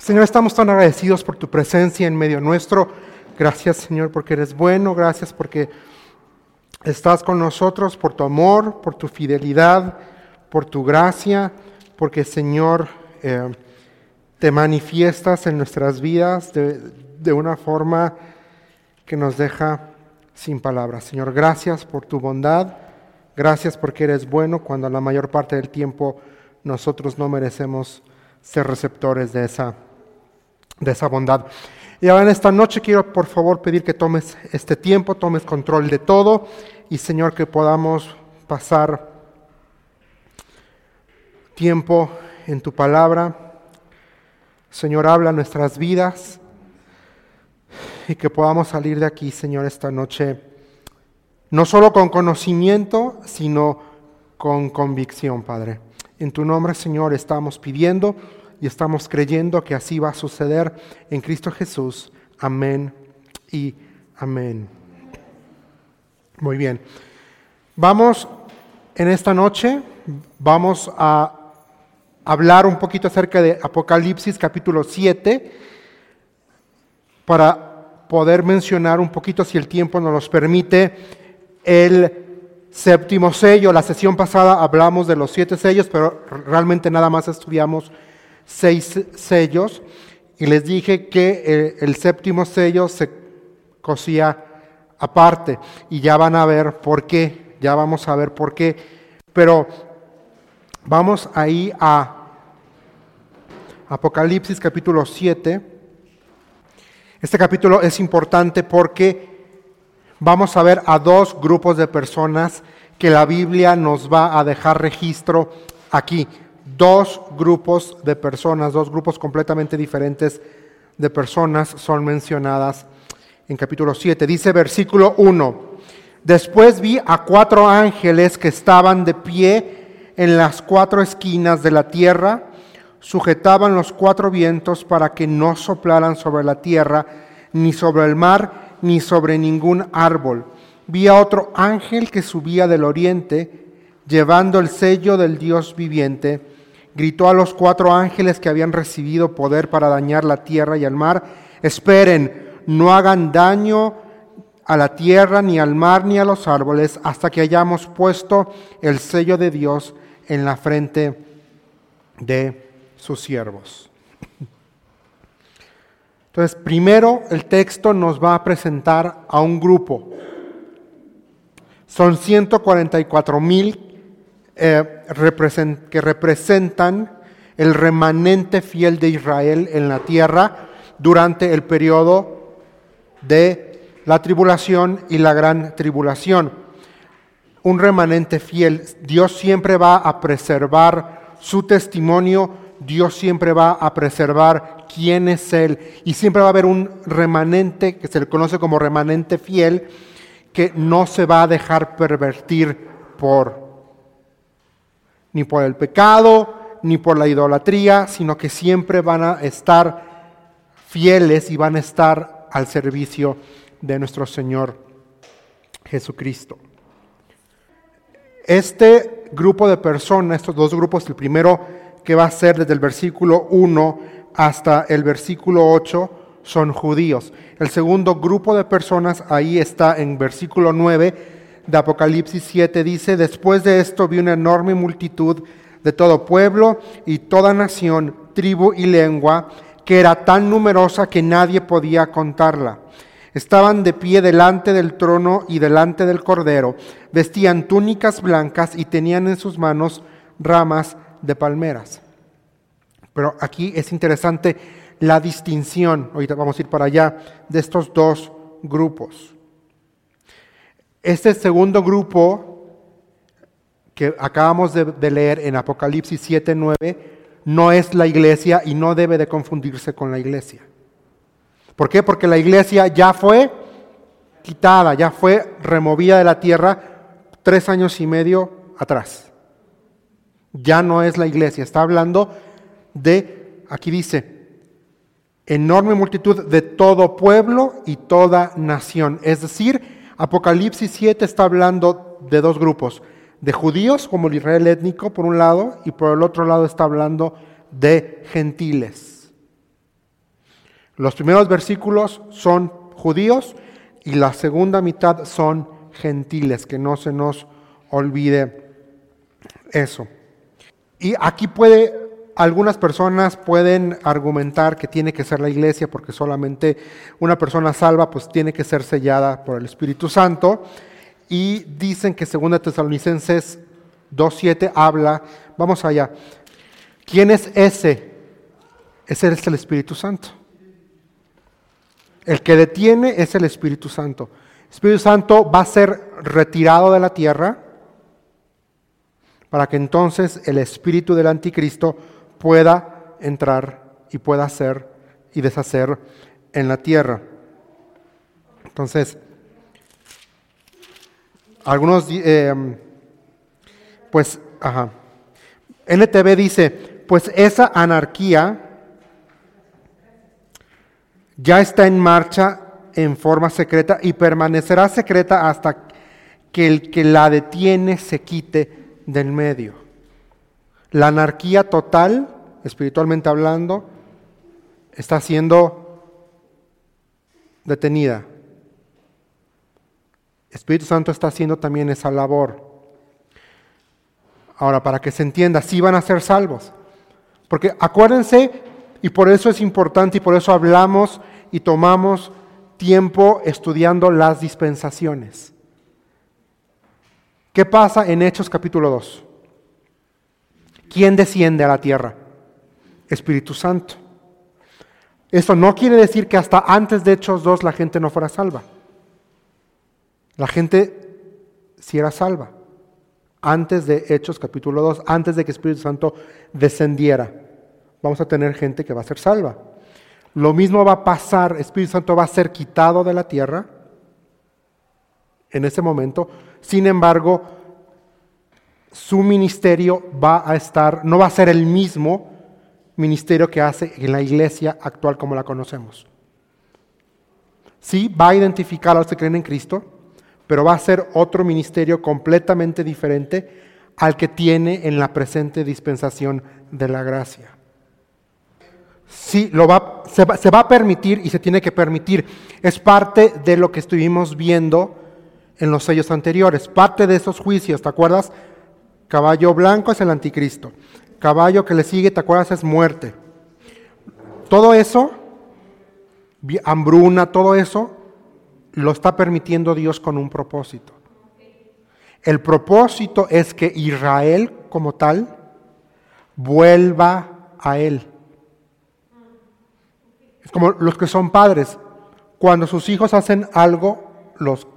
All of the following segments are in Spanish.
Señor, estamos tan agradecidos por tu presencia en medio nuestro. Gracias, Señor, porque eres bueno. Gracias porque estás con nosotros, por tu amor, por tu fidelidad, por tu gracia, porque, Señor, eh, te manifiestas en nuestras vidas de, de una forma que nos deja sin palabras. Señor, gracias por tu bondad. Gracias porque eres bueno cuando la mayor parte del tiempo nosotros no merecemos ser receptores de esa de esa bondad. Y ahora en esta noche quiero por favor pedir que tomes este tiempo, tomes control de todo y Señor que podamos pasar tiempo en tu palabra. Señor, habla nuestras vidas y que podamos salir de aquí, Señor, esta noche, no solo con conocimiento, sino con convicción, Padre. En tu nombre, Señor, estamos pidiendo y estamos creyendo que así va a suceder en Cristo Jesús. Amén y amén. Muy bien. Vamos en esta noche, vamos a hablar un poquito acerca de Apocalipsis capítulo 7 para poder mencionar un poquito, si el tiempo nos permite, el séptimo sello. La sesión pasada hablamos de los siete sellos, pero realmente nada más estudiamos seis sellos y les dije que eh, el séptimo sello se cosía aparte y ya van a ver por qué, ya vamos a ver por qué, pero vamos ahí a Apocalipsis capítulo 7. Este capítulo es importante porque vamos a ver a dos grupos de personas que la Biblia nos va a dejar registro aquí dos grupos de personas, dos grupos completamente diferentes de personas son mencionadas en capítulo 7. Dice versículo 1, después vi a cuatro ángeles que estaban de pie en las cuatro esquinas de la tierra, sujetaban los cuatro vientos para que no soplaran sobre la tierra, ni sobre el mar, ni sobre ningún árbol. Vi a otro ángel que subía del oriente, llevando el sello del Dios viviente, gritó a los cuatro ángeles que habían recibido poder para dañar la tierra y el mar, esperen, no hagan daño a la tierra, ni al mar, ni a los árboles, hasta que hayamos puesto el sello de Dios en la frente de sus siervos. Entonces, primero el texto nos va a presentar a un grupo. Son 144 mil eh, que representan el remanente fiel de Israel en la tierra durante el periodo de la tribulación y la gran tribulación. Un remanente fiel, Dios siempre va a preservar su testimonio, Dios siempre va a preservar quién es Él. Y siempre va a haber un remanente que se le conoce como remanente fiel que no se va a dejar pervertir por ni por el pecado, ni por la idolatría, sino que siempre van a estar fieles y van a estar al servicio de nuestro Señor Jesucristo. Este grupo de personas, estos dos grupos, el primero que va a ser desde el versículo 1 hasta el versículo 8, son judíos. El segundo grupo de personas ahí está en versículo 9 de Apocalipsis 7 dice, después de esto vi una enorme multitud de todo pueblo y toda nación, tribu y lengua, que era tan numerosa que nadie podía contarla. Estaban de pie delante del trono y delante del cordero, vestían túnicas blancas y tenían en sus manos ramas de palmeras. Pero aquí es interesante la distinción, ahorita vamos a ir para allá, de estos dos grupos. Este segundo grupo que acabamos de, leer en Apocalipsis 7, 9, no es la iglesia y no debe de confundirse con la iglesia. ¿Por qué? Porque la iglesia ya fue quitada, ya fue removida de la tierra tres años y medio atrás. Ya no es la iglesia, está hablando de, aquí dice, enorme multitud de todo pueblo y toda nación. Es decir, Apocalipsis 7 está hablando de dos grupos, de judíos como el Israel étnico por un lado y por el otro lado está hablando de gentiles. Los primeros versículos son judíos y la segunda mitad son gentiles, que no se nos olvide eso. Y aquí puede, algunas personas pueden argumentar que tiene que ser la iglesia porque solamente una persona salva pues tiene que ser sellada por el Espíritu Santo. Y dicen que 2 Tesalonicenses 2.7 habla, vamos allá, ¿quién es ese? Ese es el Espíritu Santo. El que detiene es el Espíritu Santo. El Espíritu Santo va a ser retirado de la tierra para que entonces el espíritu del anticristo pueda entrar y pueda hacer y deshacer en la tierra. Entonces, algunos, eh, pues, ajá. NTV dice, pues esa anarquía ya está en marcha en forma secreta y permanecerá secreta hasta que el que la detiene se quite del medio. La anarquía total, espiritualmente hablando, está siendo detenida. Espíritu Santo está haciendo también esa labor. Ahora, para que se entienda, sí van a ser salvos. Porque acuérdense, y por eso es importante y por eso hablamos y tomamos tiempo estudiando las dispensaciones. ¿Qué pasa en Hechos capítulo 2? ¿Quién desciende a la tierra? Espíritu Santo. Eso no quiere decir que hasta antes de Hechos 2 la gente no fuera salva. La gente sí era salva. Antes de Hechos capítulo 2, antes de que Espíritu Santo descendiera, vamos a tener gente que va a ser salva. Lo mismo va a pasar, Espíritu Santo va a ser quitado de la tierra en ese momento. Sin embargo, su ministerio va a estar, no va a ser el mismo ministerio que hace en la iglesia actual como la conocemos. Sí, va a identificar a los que creen en Cristo, pero va a ser otro ministerio completamente diferente al que tiene en la presente dispensación de la gracia. Sí, lo va, se, va, se va a permitir y se tiene que permitir. Es parte de lo que estuvimos viendo en los sellos anteriores. Parte de esos juicios, ¿te acuerdas? Caballo blanco es el anticristo. Caballo que le sigue, ¿te acuerdas? Es muerte. Todo eso, hambruna, todo eso, lo está permitiendo Dios con un propósito. El propósito es que Israel como tal vuelva a Él. Es como los que son padres. Cuando sus hijos hacen algo, los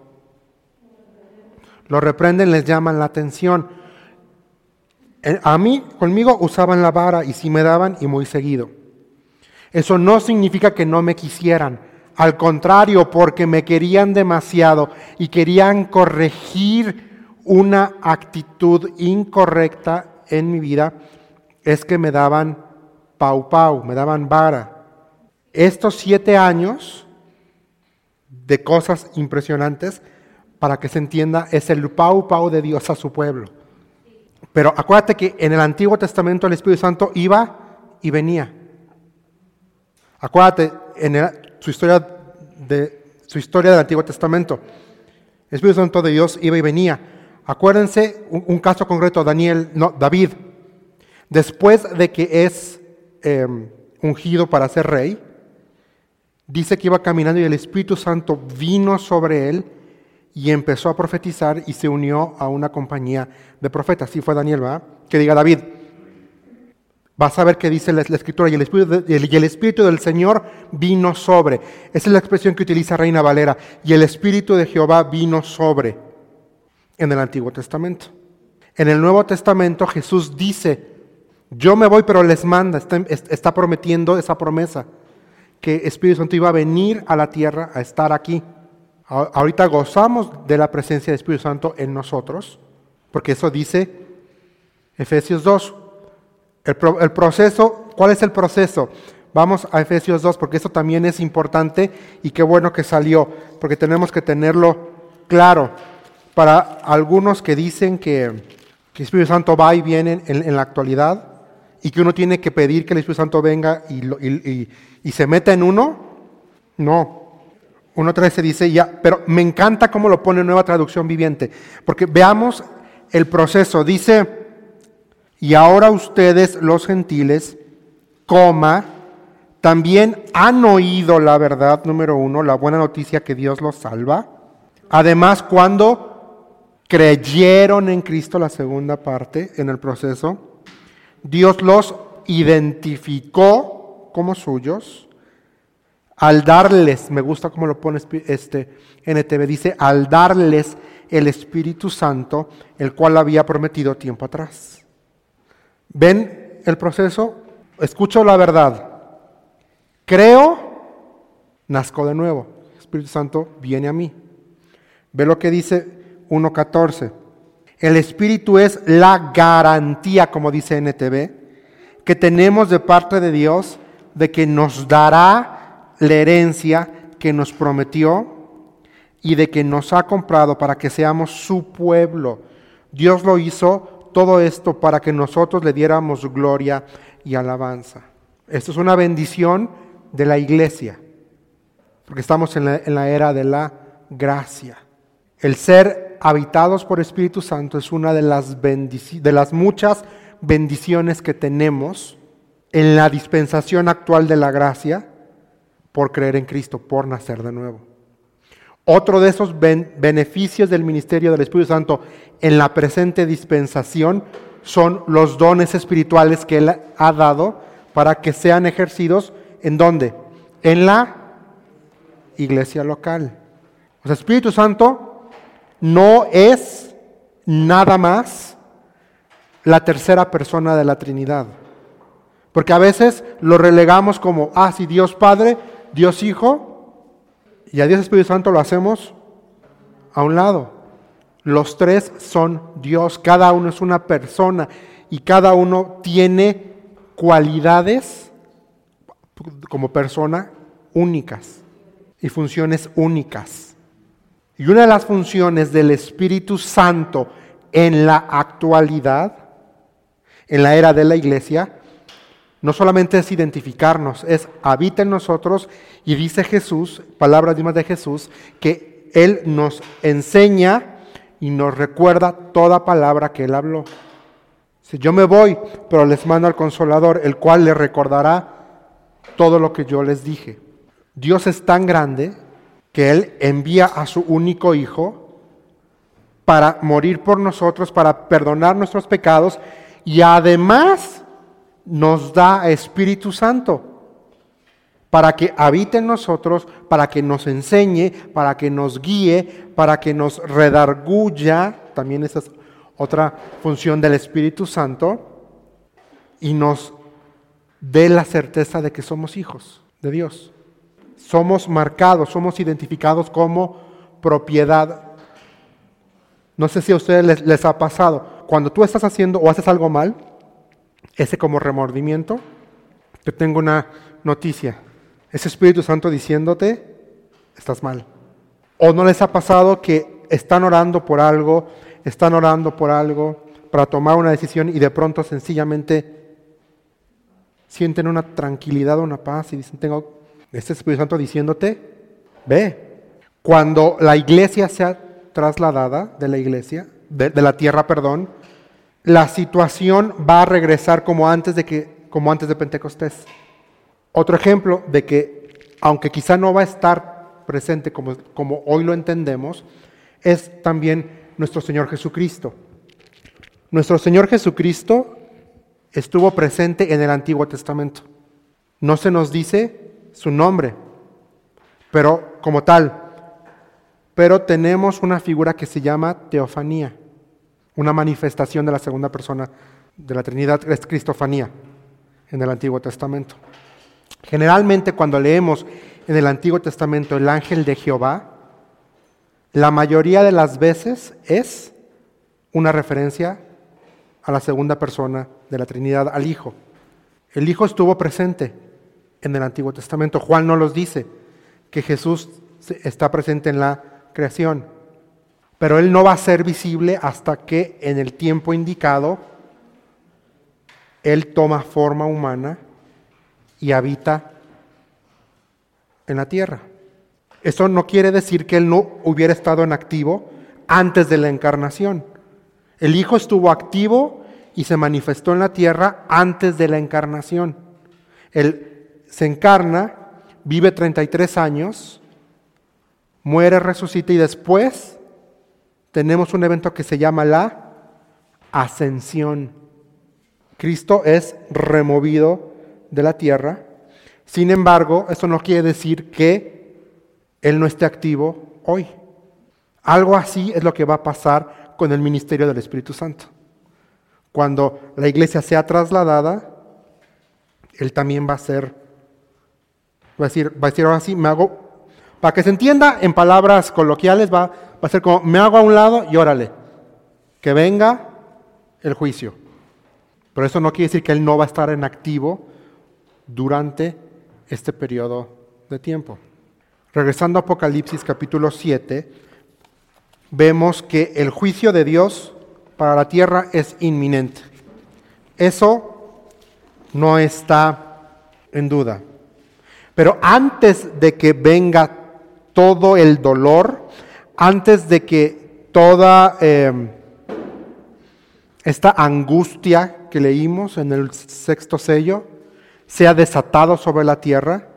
lo reprenden, les llaman la atención. Eh, a mí, conmigo usaban la vara y sí me daban y muy seguido. Eso no significa que no me quisieran. Al contrario, porque me querían demasiado y querían corregir una actitud incorrecta en mi vida, es que me daban pau pau, me daban vara. Estos siete años de cosas impresionantes para que se entienda, es el pau pau de Dios a su pueblo. Pero acuérdate que en el Antiguo Testamento el Espíritu Santo iba y venía. Acuérdate en su, historia de, su historia del Antiguo Testamento. El Espíritu Santo de Dios iba y venía. Acuérdense un, caso concreto, Daniel, no, David. Después de que es em, ungido para ser rey, dice que iba caminando y el Espíritu Santo vino sobre él y empezó a profetizar y se unió a una compañía de profetas. Así fue Daniel, ¿verdad? Que diga David, vas a ver qué dice la, escritura, y el, espíritu y el Espíritu del Señor vino sobre. Esa es la expresión que utiliza Reina Valera. Y el Espíritu de Jehová vino sobre en el Antiguo Testamento. En el Nuevo Testamento Jesús dice, yo me voy, pero les manda, está, está prometiendo esa promesa, que Espíritu Santo iba a venir a la tierra a estar aquí. Ahorita gozamos de la presencia del Espíritu Santo en nosotros, porque eso dice Efesios 2. El, proceso, ¿cuál es el proceso? Vamos a Efesios 2, porque eso también es importante y qué bueno que salió, porque tenemos que tenerlo claro. Para algunos que dicen que, el Espíritu Santo va y viene en, la actualidad y que uno tiene que pedir que el Espíritu Santo venga y, y se meta en uno, No. 1.13 dice ya, pero me encanta cómo lo pone nueva traducción viviente, porque veamos el proceso. Dice, y ahora ustedes los gentiles, coma, también han oído la verdad, número uno, la buena noticia que Dios los salva. Además, cuando creyeron en Cristo, la segunda parte en el proceso, Dios los identificó como suyos al darles, me gusta cómo lo pone este NTV, dice, al darles el Espíritu Santo, el cual había prometido tiempo atrás. ¿Ven el proceso? Escucho la verdad. Creo, nazco de nuevo. Espíritu Santo viene a mí. Ve lo que dice 1.14. El Espíritu es la garantía, como dice NTV, que tenemos de parte de Dios de que nos dará la herencia que nos prometió y de que nos ha comprado para que seamos su pueblo. Dios lo hizo todo esto para que nosotros le diéramos gloria y alabanza. Esto es una bendición de la iglesia, porque estamos en la, era de la gracia. El ser habitados por Espíritu Santo es una de las, de las muchas bendiciones que tenemos en la dispensación actual de la gracia por creer en Cristo, por nacer de nuevo. Otro de esos beneficios del ministerio del Espíritu Santo en la presente dispensación son los dones espirituales que Él ha dado para que sean ejercidos en dónde? En la iglesia local. O sea, Espíritu Santo no es nada más la tercera persona de la Trinidad. Porque a veces lo relegamos como, ah, si Dios Padre, Dios Hijo y a Dios Espíritu Santo lo hacemos a un lado. Los tres son Dios, cada uno es una persona y cada uno tiene cualidades como persona únicas y funciones únicas. Y una de las funciones del Espíritu Santo en la actualidad, en la era de la iglesia, no solamente es identificarnos, es habita en nosotros y dice Jesús, palabras de Jesús, que Él nos enseña y nos recuerda toda palabra que Él habló. Si yo me voy, pero les mando al consolador, el cual les recordará todo lo que yo les dije. Dios es tan grande que Él envía a su único Hijo para morir por nosotros, para perdonar nuestros pecados y además nos da Espíritu Santo para que habite en nosotros, para que nos enseñe, para que nos guíe, para que nos redarguya, también esa es otra función del Espíritu Santo, y nos dé la certeza de que somos hijos de Dios. Somos marcados, somos identificados como propiedad. No sé si a ustedes les, les ha pasado, cuando tú estás haciendo o haces algo mal, ese como remordimiento, yo tengo una noticia. Ese Espíritu Santo diciéndote, estás mal. ¿O no les ha pasado que están orando por algo, están orando por algo para tomar una decisión y de pronto sencillamente sienten una tranquilidad, una paz y dicen, tengo este Espíritu Santo diciéndote, ve. Cuando la iglesia sea trasladada de la iglesia, de la tierra, perdón, la situación va a regresar como antes de, que, como antes de Pentecostés. Otro ejemplo de que, aunque quizá no va a estar presente como, como hoy lo entendemos, es también nuestro Señor Jesucristo. Nuestro Señor Jesucristo estuvo presente en el Antiguo Testamento. No se nos dice su nombre, pero como tal, pero tenemos una figura que se llama teofanía una manifestación de la segunda persona de la Trinidad, es Cristofanía en el Antiguo Testamento. Generalmente cuando leemos en el Antiguo Testamento el ángel de Jehová, la mayoría de las veces es una referencia a la segunda persona de la Trinidad, al Hijo. El Hijo estuvo presente en el Antiguo Testamento. Juan no los dice que Jesús está presente en la creación pero Él no va a ser visible hasta que en el tiempo indicado Él toma forma humana y habita en la tierra. Eso no quiere decir que Él no hubiera estado en activo antes de la encarnación. El Hijo estuvo activo y se manifestó en la tierra antes de la encarnación. Él se encarna, vive 33 años, muere, resucita y después tenemos un evento que se llama la ascensión. Cristo es removido de la tierra. Sin embargo, eso no quiere decir que Él no esté activo hoy. Algo así es lo que va a pasar con el ministerio del Espíritu Santo. Cuando la iglesia sea trasladada, Él también va a ser, va a decir, va a decir ahora sí, me hago, para que se entienda en palabras coloquiales, va, va a ser como, me hago a un lado y órale, que venga el juicio. Pero eso no quiere decir que Él no va a estar en activo durante este periodo de tiempo. Regresando a Apocalipsis capítulo 7, vemos que el juicio de Dios para la tierra es inminente. Eso no está en duda. Pero antes de que venga todo el dolor, antes de que toda em, esta angustia que leímos en el sexto sello sea desatado sobre la tierra,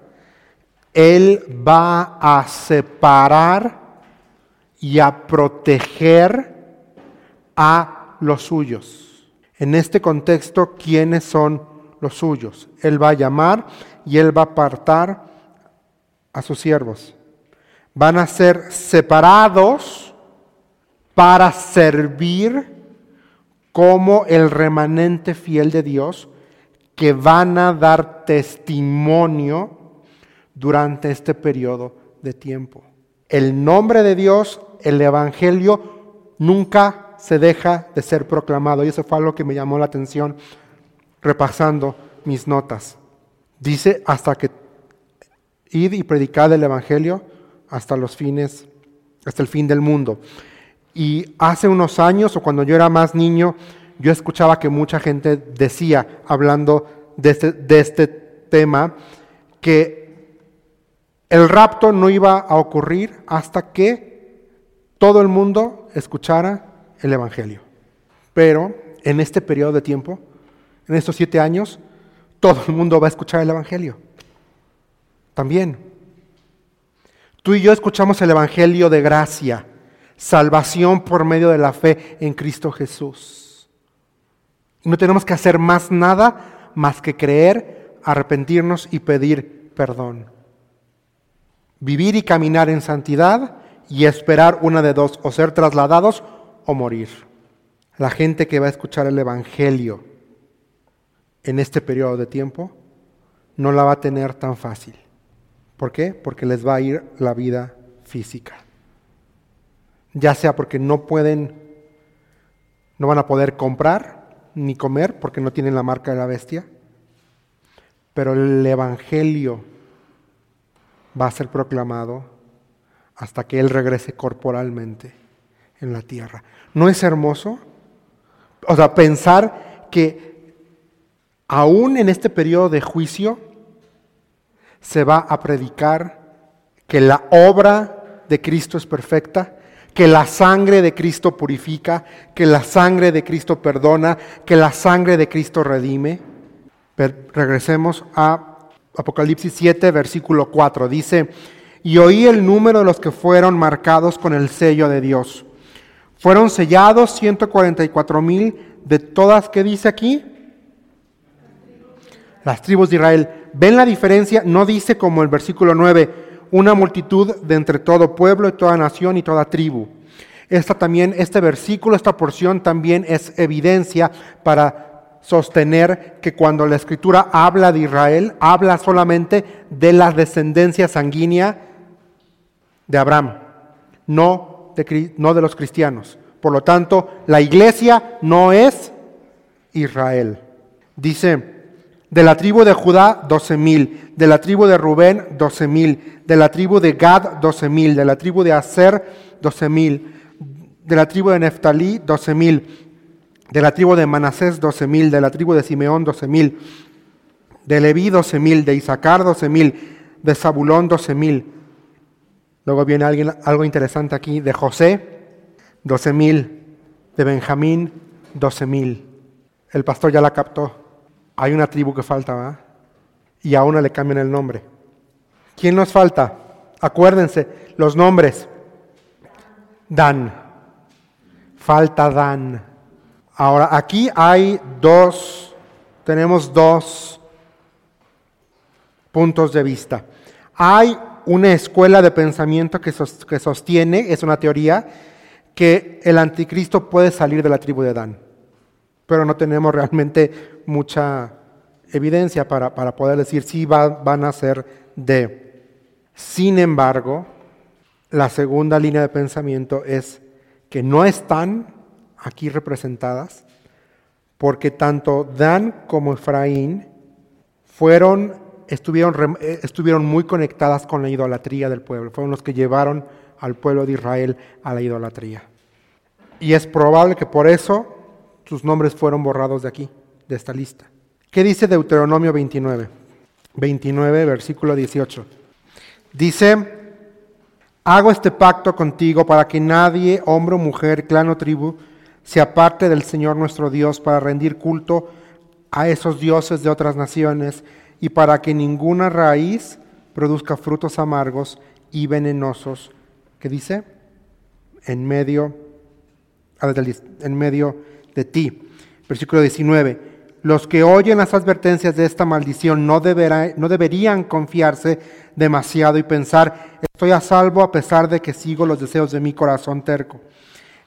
Él va a separar y a proteger a los suyos. En este contexto, ¿quiénes son los suyos? Él va a llamar y él va a apartar a sus siervos. Van a ser separados para servir como el remanente fiel de Dios que van a dar testimonio durante este periodo de tiempo. El nombre de Dios el Evangelio nunca se deja de ser proclamado. Y eso fue algo que me llamó la atención repasando mis notas. Dice hasta que id y predicad el Evangelio hasta los fines, hasta el fin del mundo. Y hace unos años, o cuando yo era más niño, yo escuchaba que mucha gente decía, hablando de este, de este tema, que el rapto no iba a ocurrir hasta que todo el mundo escuchara el Evangelio. Pero en este periodo de tiempo, en estos siete años, todo el mundo va a escuchar el Evangelio. También. Tú y yo escuchamos el Evangelio de gracia, salvación por medio de la fe en Cristo Jesús. No tenemos que hacer más nada más que creer, arrepentirnos y pedir perdón. Vivir y caminar en santidad y esperar una de dos, o ser trasladados o morir. La gente que va a escuchar el Evangelio en este periodo de tiempo no la va a tener tan fácil. ¿Por qué? Porque les va a ir la vida física. Ya sea porque no pueden, no van a poder comprar ni comer porque no tienen la marca de la bestia, pero el Evangelio va a ser proclamado hasta que Él regrese corporalmente en la tierra. ¿No es hermoso? O sea, pensar que aún en este periodo de juicio se va a predicar que la obra de Cristo es perfecta, que la sangre de Cristo purifica, que la sangre de Cristo perdona, que la sangre de Cristo redime. Regresemos a Apocalipsis 7, versículo 4. Dice, y oí el número de los que fueron marcados con el sello de Dios. Fueron sellados 144 mil de todas, ¿qué dice aquí? Las tribus de Israel. ¿Ven la diferencia? No dice como el versículo 9, una multitud de entre todo pueblo y toda nación y toda tribu. Esta también, este versículo, esta porción también es evidencia para sostener que cuando la escritura habla de Israel, habla solamente de la descendencia sanguínea de Abraham, no de, no de los cristianos. Por lo tanto, la iglesia no es Israel. Dice, de la tribu de Judá, doce mil, de la tribu de Rubén, doce mil, de la tribu de Gad, doce mil, de la tribu de Aser, doce mil, de la tribu de Neftalí, doce mil, de la tribu de Manasés, doce mil, de la tribu de Simeón, doce mil, de Leví, doce mil, de Isaacar, doce mil, De Zabulón, doce mil. Luego viene alguien, algo interesante aquí. De José, doce mil. De Benjamín, doce mil. El pastor ya la captó. Hay una tribu que falta, ¿verdad? Y a una le cambian el nombre. ¿Quién nos falta? Acuérdense, los nombres. Dan. Falta Dan. Ahora, aquí hay dos, tenemos dos puntos de vista. Hay una escuela de pensamiento que, sostiene, es una teoría, que el anticristo puede salir de la tribu de Dan. Pero no tenemos realmente mucha evidencia para, poder decir si van a ser de. Sin embargo, la segunda línea de pensamiento es que no están aquí representadas porque tanto Dan como Efraín fueron, estuvieron, eh, estuvieron muy conectadas con la idolatría del pueblo, fueron los que llevaron al pueblo de Israel a la idolatría. Y es probable que por eso sus nombres fueron borrados de aquí, de esta lista. ¿Qué dice Deuteronomio 29? 29, versículo 18. Dice, hago este pacto contigo para que nadie, hombre o mujer, clan o tribu, se aparte del Señor nuestro Dios para rendir culto a esos dioses de otras naciones y para que ninguna raíz produzca frutos amargos y venenosos. ¿Qué dice? En medio, ah, en medio de ti. Versículo 19. Los que oyen las advertencias de esta maldición no, no deberían confiarse demasiado y pensar, estoy a salvo a pesar de que sigo los deseos de mi corazón terco.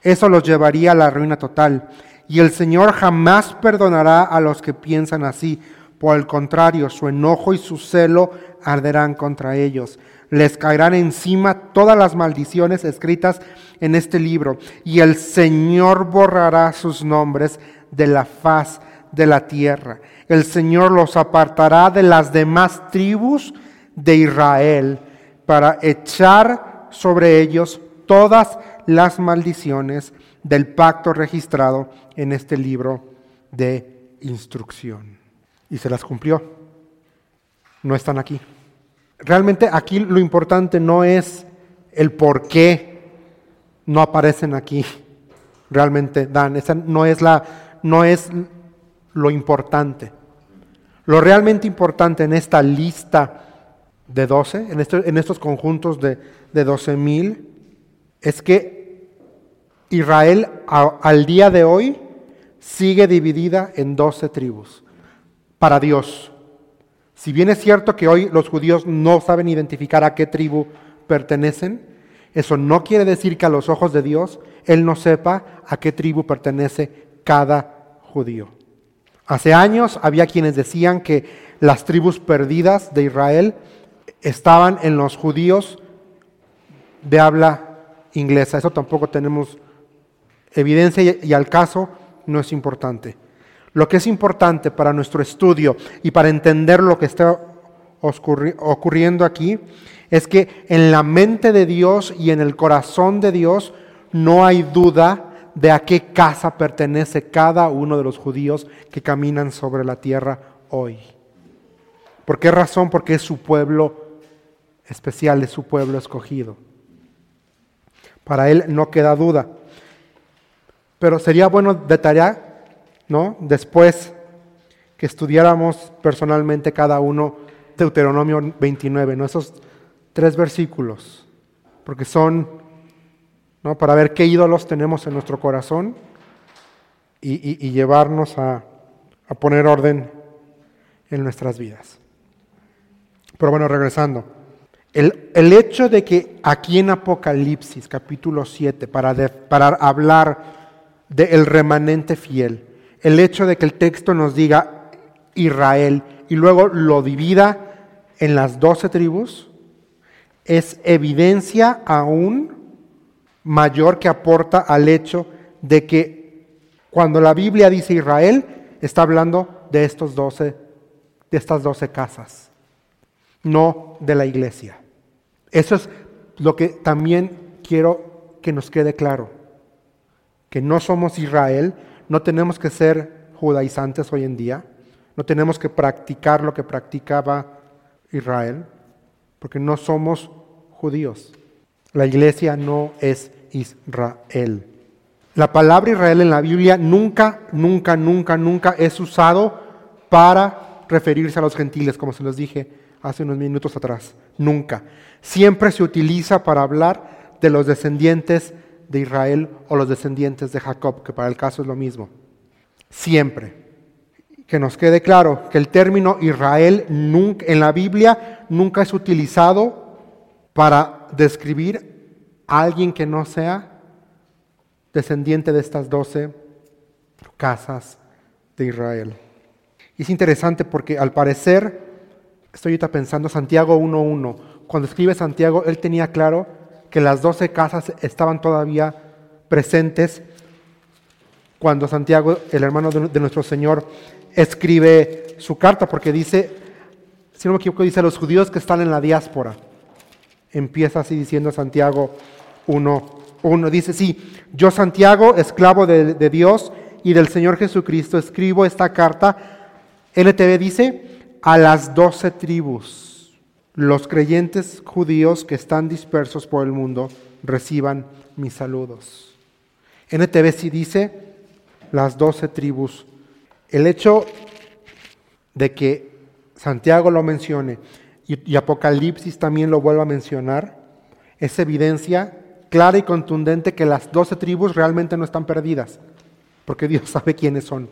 Eso los llevaría a la ruina total. Y el Señor jamás perdonará a los que piensan así. Por el contrario, su enojo y su celo arderán contra ellos. Les caerán encima todas las maldiciones escritas en este libro. Y el Señor borrará sus nombres de la faz de la tierra. El Señor los apartará de las demás tribus de Israel para echar sobre ellos todas las maldiciones del pacto registrado en este libro de instrucción. Y se las cumplió. No están aquí. Realmente aquí lo importante no es el por qué no aparecen aquí. Realmente, Dan, esa no es la, no es lo importante. Lo realmente importante en esta lista de 12, en, en estos conjuntos de, de 12 mil, es que Israel al día de hoy sigue dividida en 12 tribus para Dios. Si bien es cierto que hoy los judíos no saben identificar a qué tribu pertenecen, eso no quiere decir que a los ojos de Dios Él no sepa a qué tribu pertenece cada judío. Hace años había quienes decían que las tribus perdidas de Israel estaban en los judíos de habla inglesa. Eso tampoco tenemos evidencia y, al caso no es importante. Lo que es importante para nuestro estudio y para entender lo que está ocurriendo aquí es que en la mente de Dios y en el corazón de Dios no hay duda de a qué casa pertenece cada uno de los judíos que caminan sobre la tierra hoy. ¿Por qué razón? Porque es su pueblo especial, es su pueblo escogido. Para él no queda duda. Pero sería bueno de tarea, ¿no? Después que estudiáramos personalmente cada uno Deuteronomio 29, ¿no? Esos tres versículos, porque son para ver qué ídolos tenemos en nuestro corazón y, llevarnos a, poner orden en nuestras vidas. Pero bueno, regresando. El, hecho de que aquí en Apocalipsis capítulo 7, para, para hablar del remanente fiel, el hecho de que el texto nos diga Israel y luego lo divida en las doce tribus, es evidencia aún mayor que aporta al hecho de que cuando la Biblia dice Israel, está hablando de, estos de estas doce casas, no de la iglesia. Eso es lo que también quiero que nos quede claro, que no somos Israel, no tenemos que ser judaizantes hoy en día, no tenemos que practicar lo que practicaba Israel, porque no somos judíos. La iglesia no es Israel. La palabra Israel en la Biblia nunca, nunca, nunca, nunca es usado para referirse a los gentiles, como se los dije hace unos minutos atrás. Nunca. Siempre se utiliza para hablar de los descendientes de Israel o los descendientes de Jacob, que para el caso es lo mismo. Siempre. Que nos quede claro que el término Israel en la Biblia nunca es utilizado para describir a alguien que no sea descendiente de estas doce casas de Israel. Y es interesante porque al parecer, estoy ahorita pensando Santiago 1.1, cuando escribe Santiago, él tenía claro que las doce casas estaban todavía presentes cuando Santiago, el hermano de, nuestro Señor, escribe su carta, porque dice, si no me equivoco, dice a los judíos que están en la diáspora. Empieza así diciendo Santiago 1.1. Dice, sí, yo Santiago, esclavo de, Dios y del Señor Jesucristo, escribo esta carta. LTV dice, a las doce tribus los creyentes judíos que están dispersos por el mundo reciban mis saludos. NTV sí dice las doce tribus. El hecho de que Santiago lo mencione y, Apocalipsis también lo vuelva a mencionar es evidencia clara y contundente que las doce tribus realmente no están perdidas, porque Dios sabe quiénes son.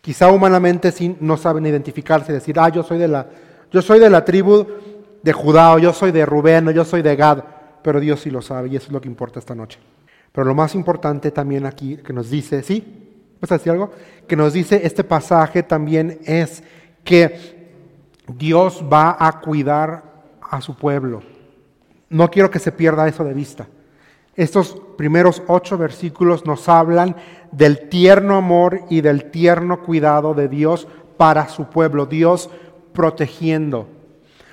Quizá humanamente sí no saben identificarse decir, ah, yo soy de la yo soy de la tribu de Judá, o yo soy de Rubén, o yo soy de Gad, pero Dios sí lo sabe y eso es lo que importa esta noche. Pero lo más importante también aquí que nos dice, ¿sí? ¿Vas a decir algo? Que nos dice este pasaje también es que Dios va a cuidar a su pueblo. No quiero que se pierda eso de vista. Estos primeros ocho versículos nos hablan del tierno amor y del tierno cuidado de Dios para su pueblo. Dios protegiendo.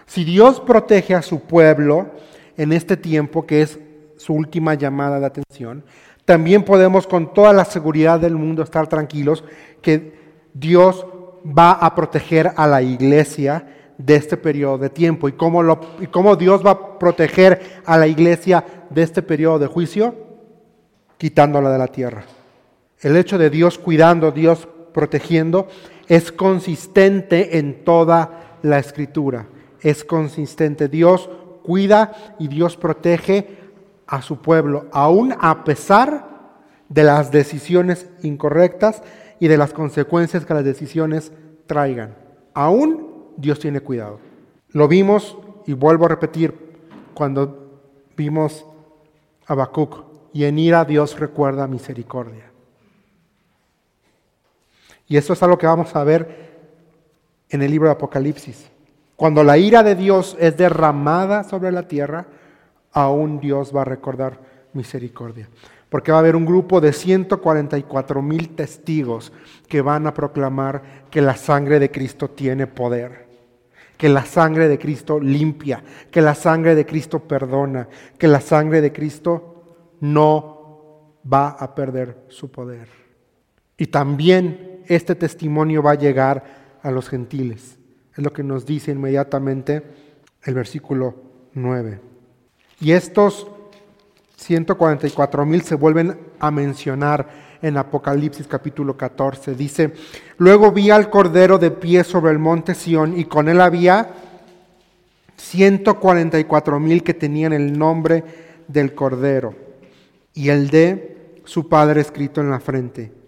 Si Dios protege a su pueblo en este tiempo, que es su última llamada de atención, también podemos con toda la seguridad del mundo estar tranquilos que Dios va a proteger a la iglesia de este periodo de tiempo. ¿Y cómo, lo, ¿Y cómo Dios va a proteger a la iglesia de este periodo de juicio? Quitándola de la tierra. El hecho de Dios cuidando, Dios protegiendo, es consistente en toda la escritura. Es consistente. Dios cuida y Dios protege a su pueblo, aún a pesar de las decisiones incorrectas y de las consecuencias que las decisiones traigan. Aún Dios tiene cuidado. Lo vimos, y vuelvo a repetir, cuando vimos a Habacuc, y en ira Dios recuerda misericordia. Y esto es algo que vamos a ver en el libro de Apocalipsis. Cuando la ira de Dios es derramada sobre la tierra, aún Dios va a recordar misericordia. Porque va a haber un grupo de 144 mil testigos que van a proclamar que la sangre de Cristo tiene poder, que la sangre de Cristo limpia, que la sangre de Cristo perdona, que la sangre de Cristo no va a perder su poder. Y también este testimonio va a llegar a los gentiles. Es lo que nos dice inmediatamente el versículo 9. Y estos 144 mil se vuelven a mencionar en Apocalipsis capítulo 14. Dice, luego vi al Cordero de pie sobre el monte Sión y con él había 144 mil que tenían el nombre del Cordero y el de su Padre escrito en la frente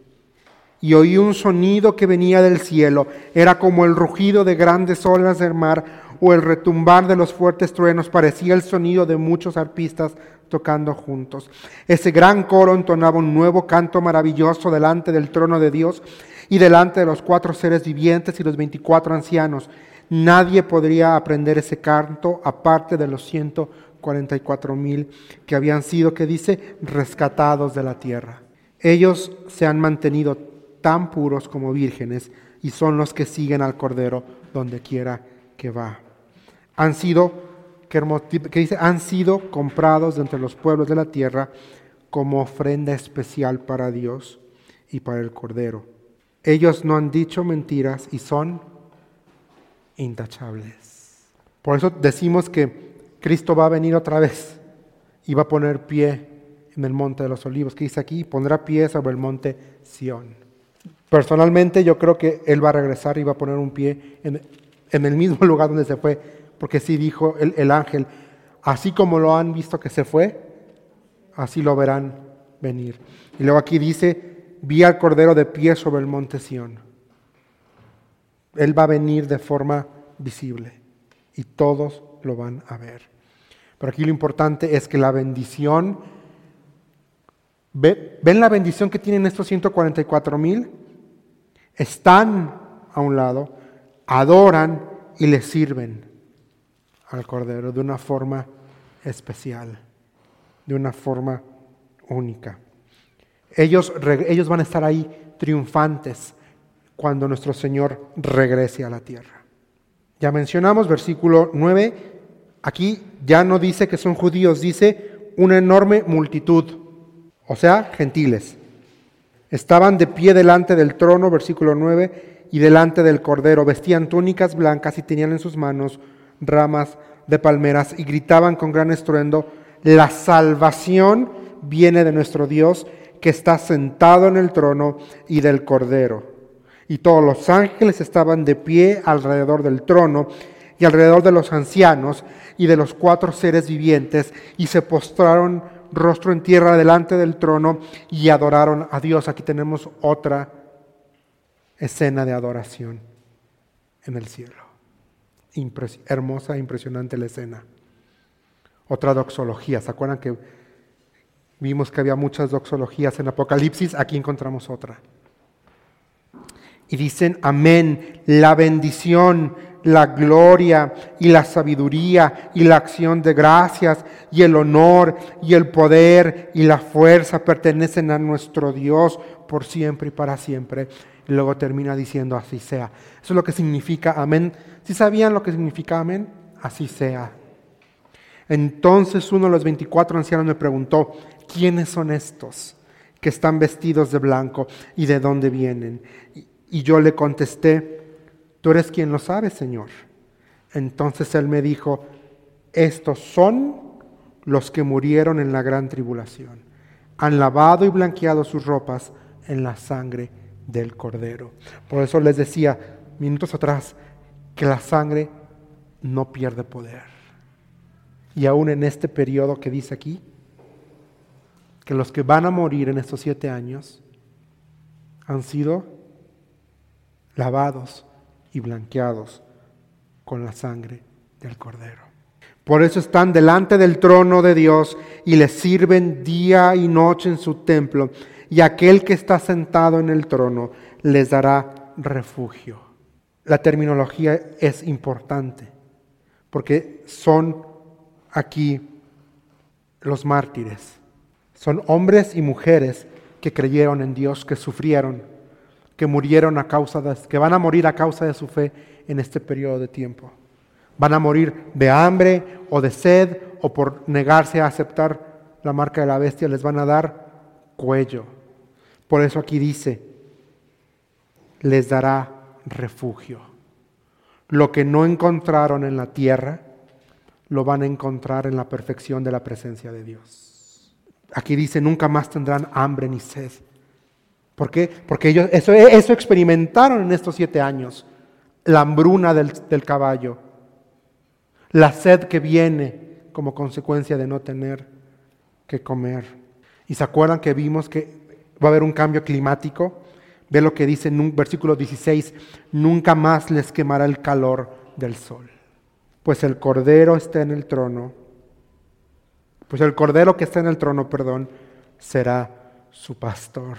y oí un sonido que venía del cielo. Era como el rugido de grandes olas del mar o el retumbar de los fuertes truenos. Parecía el sonido de muchos arpistas tocando juntos. Ese gran coro entonaba un nuevo canto maravilloso delante del trono de Dios y delante de los cuatro seres vivientes y los veinticuatro ancianos. Nadie podría aprender ese canto aparte de los 144 mil que habían sido, que dice, rescatados de la tierra. Ellos se han mantenido tan puros como vírgenes y son los que siguen al Cordero donde quiera que va. Han sido, que dice, han sido comprados de entre los pueblos de la tierra como ofrenda especial para Dios y para el Cordero. Ellos no han dicho mentiras y son intachables. Por eso decimos que Cristo va a venir otra vez y va a poner pie en el monte de los olivos, que dice aquí, pondrá pie sobre el monte Sión. Personalmente yo creo que Él va a regresar y va a poner un pie en, el mismo lugar donde se fue, porque sí dijo el, el ángel, así como lo han visto que se fue, así lo verán venir. Y luego aquí dice, vi al Cordero de pie sobre el monte Sión. Él va a venir de forma visible y todos lo van a ver. Pero aquí lo importante es que la bendición, ¿ven la bendición que tienen estos 144 mil? Están a un lado, adoran y le sirven al Cordero de una forma especial, de una forma única. Ellos, ellos van a estar ahí triunfantes cuando nuestro Señor regrese a la tierra. Ya mencionamos versículo 9, aquí ya no dice que son judíos, dice una enorme multitud, o sea, gentiles. Estaban de pie delante del trono, versículo 9, y delante del cordero, vestían túnicas blancas y tenían en sus manos ramas de palmeras y gritaban con gran estruendo, la salvación viene de nuestro Dios que está sentado en el trono y del cordero y todos los ángeles estaban de pie alrededor del trono y alrededor de los ancianos y de los cuatro seres vivientes y se postraron rostro en tierra delante del trono y adoraron a Dios. Aquí tenemos otra escena de adoración en el cielo. Hermosa, impresionante la escena. Otra doxología. ¿Se acuerdan que vimos que había muchas doxologías en Apocalipsis? Aquí encontramos otra y dicen amén, la bendición, la gloria y la sabiduría y la acción de gracias y el honor y el poder y la fuerza pertenecen a nuestro Dios por siempre y para siempre. Y luego termina diciendo así sea. Eso es lo que significa amén. ¿Si sabían lo que significa amén? Así sea. Entonces uno de los 24 ancianos me preguntó, ¿quiénes son estos que están vestidos de blanco y de dónde vienen? Y yo le contesté, tú eres quien lo sabe, Señor. Entonces él me dijo, estos son los que murieron en la gran tribulación. Han lavado y blanqueado sus ropas en la sangre del cordero. Por eso les decía minutos atrás que la sangre no pierde poder. Y aún en este periodo que dice aquí, que los que van a morir en estos siete años han sido lavados y blanqueados con la sangre del Cordero. Por eso están delante del trono de Dios y le sirven día y noche en su templo, y aquel que está sentado en el trono les dará refugio. La terminología es importante, porque son aquí los mártires. Son hombres y mujeres que creyeron en Dios, que sufrieron que murieron a causa de, que van a morir a causa de su fe en este periodo de tiempo. Van a morir de hambre o de sed o por negarse a aceptar la marca de la bestia, les van a dar cuello. Por eso aquí dice, les dará refugio. Lo que no encontraron en la tierra, lo van a encontrar en la perfección de la presencia de Dios. Aquí dice, nunca más tendrán hambre ni sed. ¿Por qué? Porque ellos eso, eso experimentaron en estos siete años. La hambruna del, del caballo, la sed que viene como consecuencia de no tener que comer. Y se acuerdan que vimos que va a haber un cambio climático. Ve lo que dice en un versículo 16, nunca más les quemará el calor del sol. Pues el cordero está en el trono. Pues el cordero que está en el trono, perdón, será su pastor.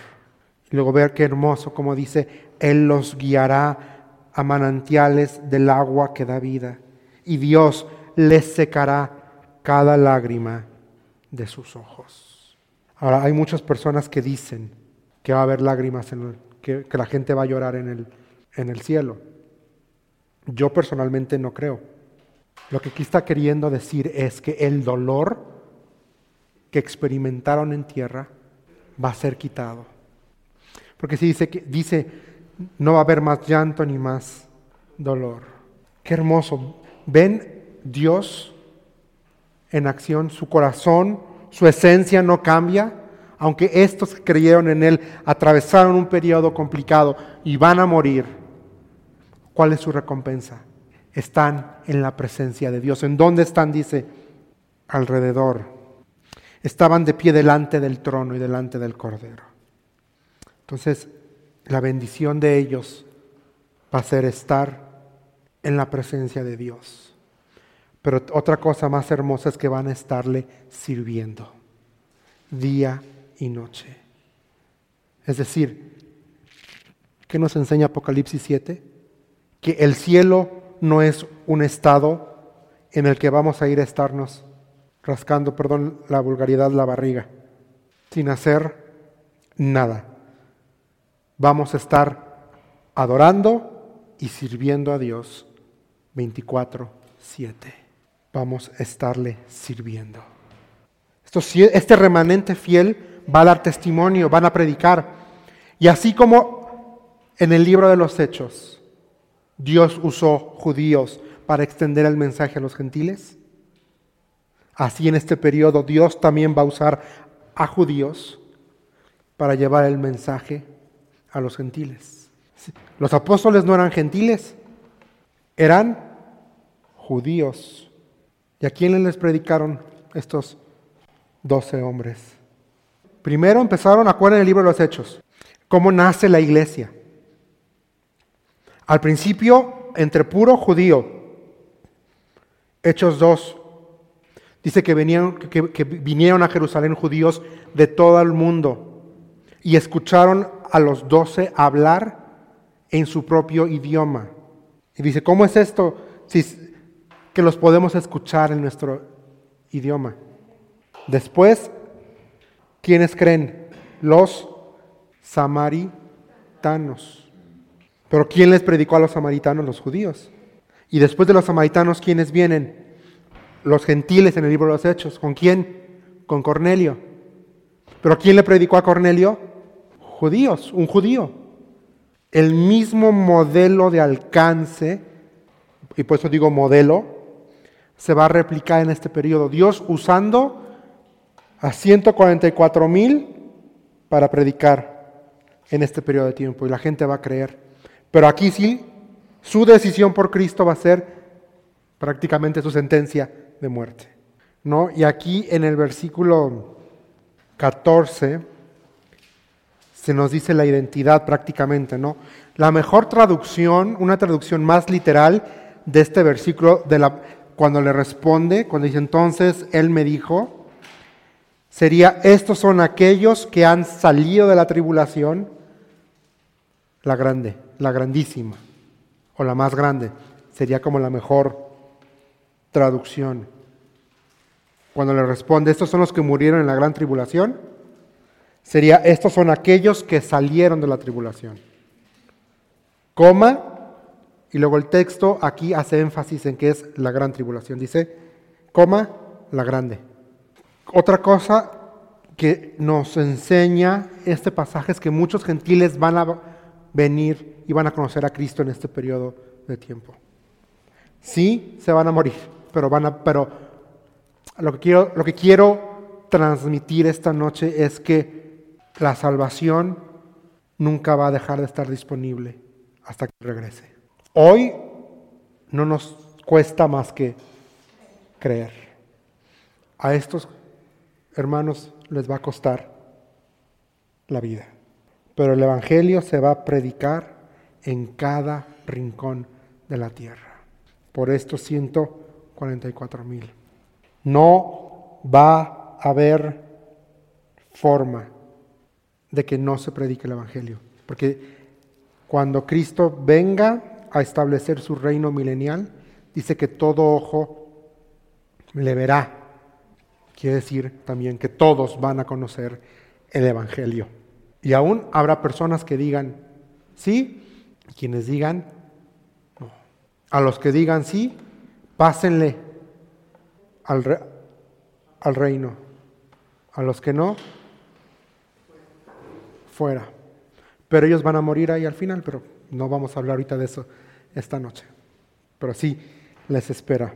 Y luego ver qué hermoso, como dice, Él los guiará a manantiales del agua que da vida. Y Dios les secará cada lágrima de sus ojos. Ahora, hay muchas personas que dicen que va a haber lágrimas, en que, la gente va a llorar en el, en el cielo. Yo personalmente no creo. Lo que aquí está queriendo decir es que el dolor que experimentaron en tierra va a ser quitado porque si dice, dice, no va a haber más llanto ni más dolor. Qué hermoso. ¿Ven Dios en acción, su corazón, su esencia no cambia, aunque estos que creyeron en Él atravesaron un periodo complicado y van a morir. ¿Cuál es su recompensa? Están en la presencia de Dios. ¿En dónde están? Dice, alrededor. Estaban de pie delante del trono y delante del Cordero. Entonces, la bendición de ellos va a ser estar en la presencia de Dios. Pero otra cosa más hermosa es que van a estarle sirviendo día y noche. Es decir, ¿qué nos enseña Apocalipsis 7? Que el cielo no es un estado en el que vamos a ir a estarnos rascando, perdón la vulgaridad, la barriga, sin hacer nada. Vamos a estar adorando y sirviendo a Dios 24-7. Vamos a estarle sirviendo. este remanente fiel va a dar testimonio, van a predicar. Y así como en el libro de los Hechos, Dios usó judíos para extender el mensaje a los gentiles, así en este periodo Dios también va a usar a judíos para llevar el mensaje a los gentiles. Los apóstoles no eran gentiles, eran judíos. ¿Y a quién les predicaron estos doce hombres? Primero empezaron a acuerdan en el libro de los Hechos, cómo nace la iglesia. Al principio, entre puro judío, Hechos 2, dice que, que vinieron a Jerusalén judíos de todo el mundo y escucharon a los doce hablar en su propio idioma. Y dice, ¿cómo es esto si, que los podemos escuchar en nuestro idioma? Después, ¿quiénes creen? Los samaritanos. Pero ¿quién les predicó a los samaritanos? Los judíos. Y después de los samaritanos, ¿quiénes vienen? Los gentiles en el libro de los Hechos. ¿Con quién? Con Cornelio. ¿Pero quién le predicó a Cornelio? Judíos, un judío el mismo modelo de alcance, y por eso digo modelo, se va a replicar en este periodo. Dios usando a 144 mil para predicar en este periodo de tiempo y la gente va a creer. Pero aquí sí, su decisión por Cristo va a ser prácticamente su sentencia de muerte. ¿no? Y aquí en el versículo 14 se nos dice la identidad prácticamente, ¿no? La mejor traducción, una traducción más literal de este versículo, de la, cuando le responde, cuando dice entonces, Él me dijo, sería, estos son aquellos que han salido de la tribulación, la grande, la grandísima, o la más grande, sería como la mejor traducción. Cuando le responde, estos son los que murieron en la gran tribulación, sería, estos son aquellos que salieron de la tribulación. Coma, y luego el texto aquí hace énfasis en que es la gran tribulación. Dice, coma, la grande. Otra cosa que nos enseña este pasaje es que muchos gentiles van a venir y van a conocer a Cristo en este periodo de tiempo. Sí, se van a morir, pero van a, pero lo que quiero, lo que quiero transmitir esta noche es que la salvación nunca va a dejar de estar disponible hasta que regrese. Hoy no nos cuesta más que creer. A estos hermanos les va a costar la vida. Pero el Evangelio se va a predicar en cada rincón de la tierra. Por estos 144 mil. No va a haber forma de que no se predique el Evangelio. Porque cuando Cristo venga a establecer su reino milenial, dice que todo ojo le verá. Quiere decir también que todos van a conocer el Evangelio. Y aún habrá personas que digan sí, y quienes digan no. A los que digan sí, pásenle al, reino. A los que no, fuera. Pero ellos van a morir ahí al final, pero no vamos a hablar ahorita de eso esta noche. Pero sí, les espera.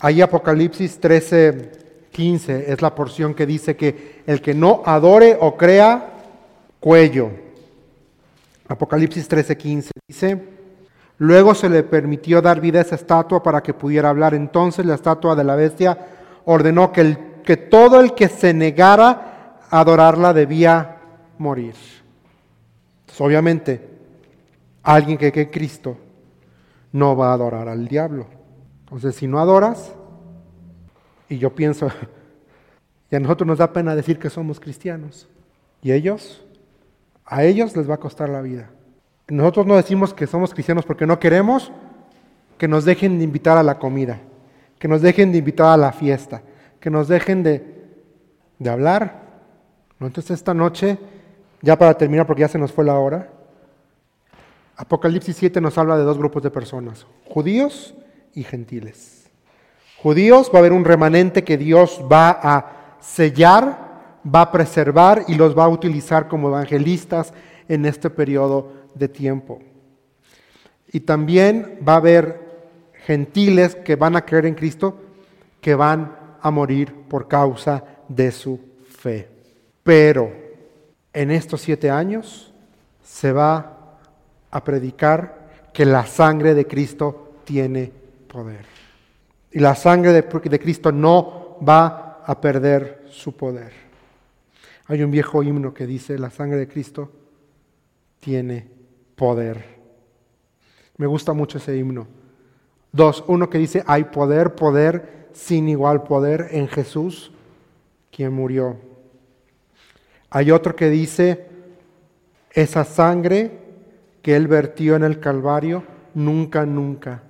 Ahí Apocalipsis 13, 15 es la porción que dice que el que no adore o crea, cuello. Apocalipsis 13, 15 dice, luego se le permitió dar vida a esa estatua para que pudiera hablar. Entonces la estatua de la bestia ordenó que, el, que todo el que se negara a adorarla debía morir. Obviamente, alguien que cree Cristo no va a adorar al diablo. Entonces, si no adoras, y yo pienso, y a nosotros nos da pena decir que somos cristianos, y ellos, a ellos les va a costar la vida. Nosotros no decimos que somos cristianos porque no queremos que nos dejen de invitar a la comida, que nos dejen de invitar a la fiesta, que nos dejen de, de hablar. Entonces esta noche, ya para terminar porque ya se nos fue la hora, Apocalipsis 7 nos habla de dos grupos de personas, judíos y gentiles. Judíos va a haber un remanente que Dios va a sellar, va a preservar y los va a utilizar como evangelistas en este periodo de tiempo. Y también va a haber gentiles que van a creer en Cristo, que van a morir por causa de su fe. Pero en estos siete años se va a predicar que la sangre de Cristo tiene poder. Y la sangre de, de, Cristo no va a perder su poder. Hay un viejo himno que dice, la sangre de Cristo tiene poder. Me gusta mucho ese himno. Dos, uno que dice, hay poder, poder, sin igual poder en Jesús, quien murió. Hay otro que dice, esa sangre que Él vertió en el Calvario, nunca, nunca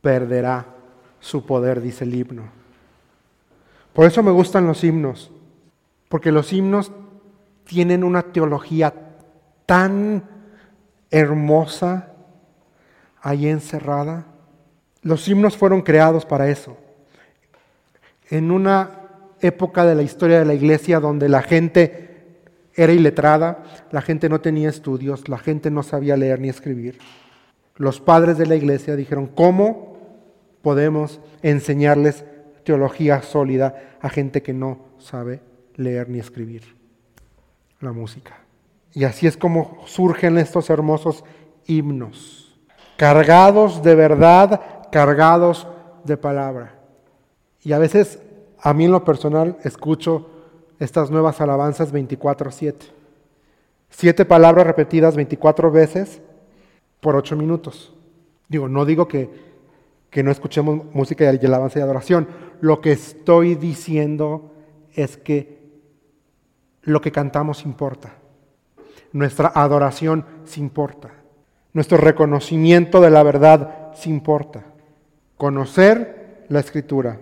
perderá su poder, dice el himno. Por eso me gustan los himnos, porque los himnos tienen una teología tan hermosa ahí encerrada. Los himnos fueron creados para eso. En una época de la historia de la iglesia donde la gente era iletrada, la gente no tenía estudios, la gente no sabía leer ni escribir. Los padres de la iglesia dijeron, ¿cómo podemos enseñarles teología sólida a gente que no sabe leer ni escribir? La música. Y así es como surgen estos hermosos himnos, cargados de verdad, cargados de palabra. Y a veces, a mí en lo personal, escucho estas nuevas alabanzas 24-7. Siete palabras repetidas 24 veces por ocho minutos. Digo, no digo que, que no escuchemos música y alabanza y adoración. Lo que estoy diciendo es que lo que cantamos importa. Nuestra adoración se importa. Nuestro reconocimiento de la verdad se importa. Conocer la escritura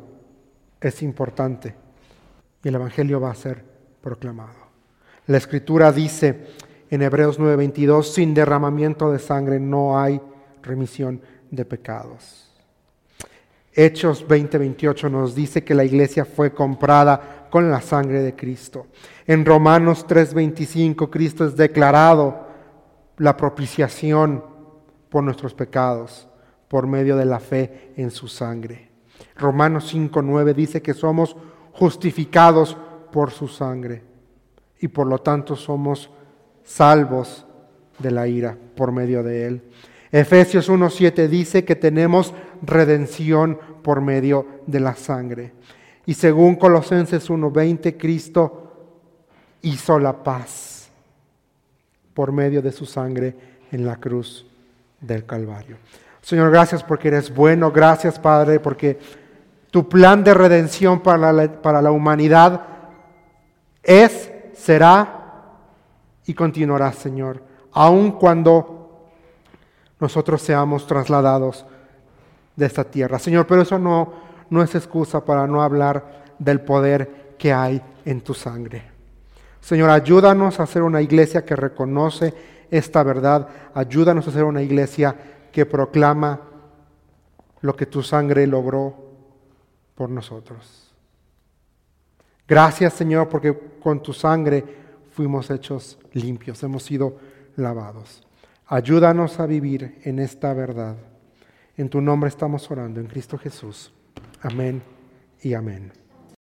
es importante y el Evangelio va a ser proclamado. La Escritura dice en Hebreos 9:22, sin derramamiento de sangre no hay remisión de pecados. Hechos 20:28 nos dice que la iglesia fue comprada con la sangre de Cristo. En Romanos 3:25 Cristo es declarado la propiciación por nuestros pecados por medio de la fe en su sangre. Romanos 5:9 dice que somos justificados por su sangre y por lo tanto somos salvos de la ira por medio de él. Efesios 1.7 dice que tenemos redención por medio de la sangre. Y según Colosenses 1.20, Cristo hizo la paz por medio de su sangre en la cruz del Calvario. Señor, gracias porque eres bueno, gracias Padre porque tu plan de redención para la, para la humanidad es, será y continuará, Señor, aun cuando nosotros seamos trasladados de esta tierra. Señor, pero eso no, no es excusa para no hablar del poder que hay en tu sangre. Señor, ayúdanos a ser una iglesia que reconoce esta verdad. Ayúdanos a ser una iglesia que proclama lo que tu sangre logró por nosotros. Gracias Señor porque con tu sangre fuimos hechos limpios, hemos sido lavados. Ayúdanos a vivir en esta verdad. En tu nombre estamos orando, en Cristo Jesús. Amén y amén.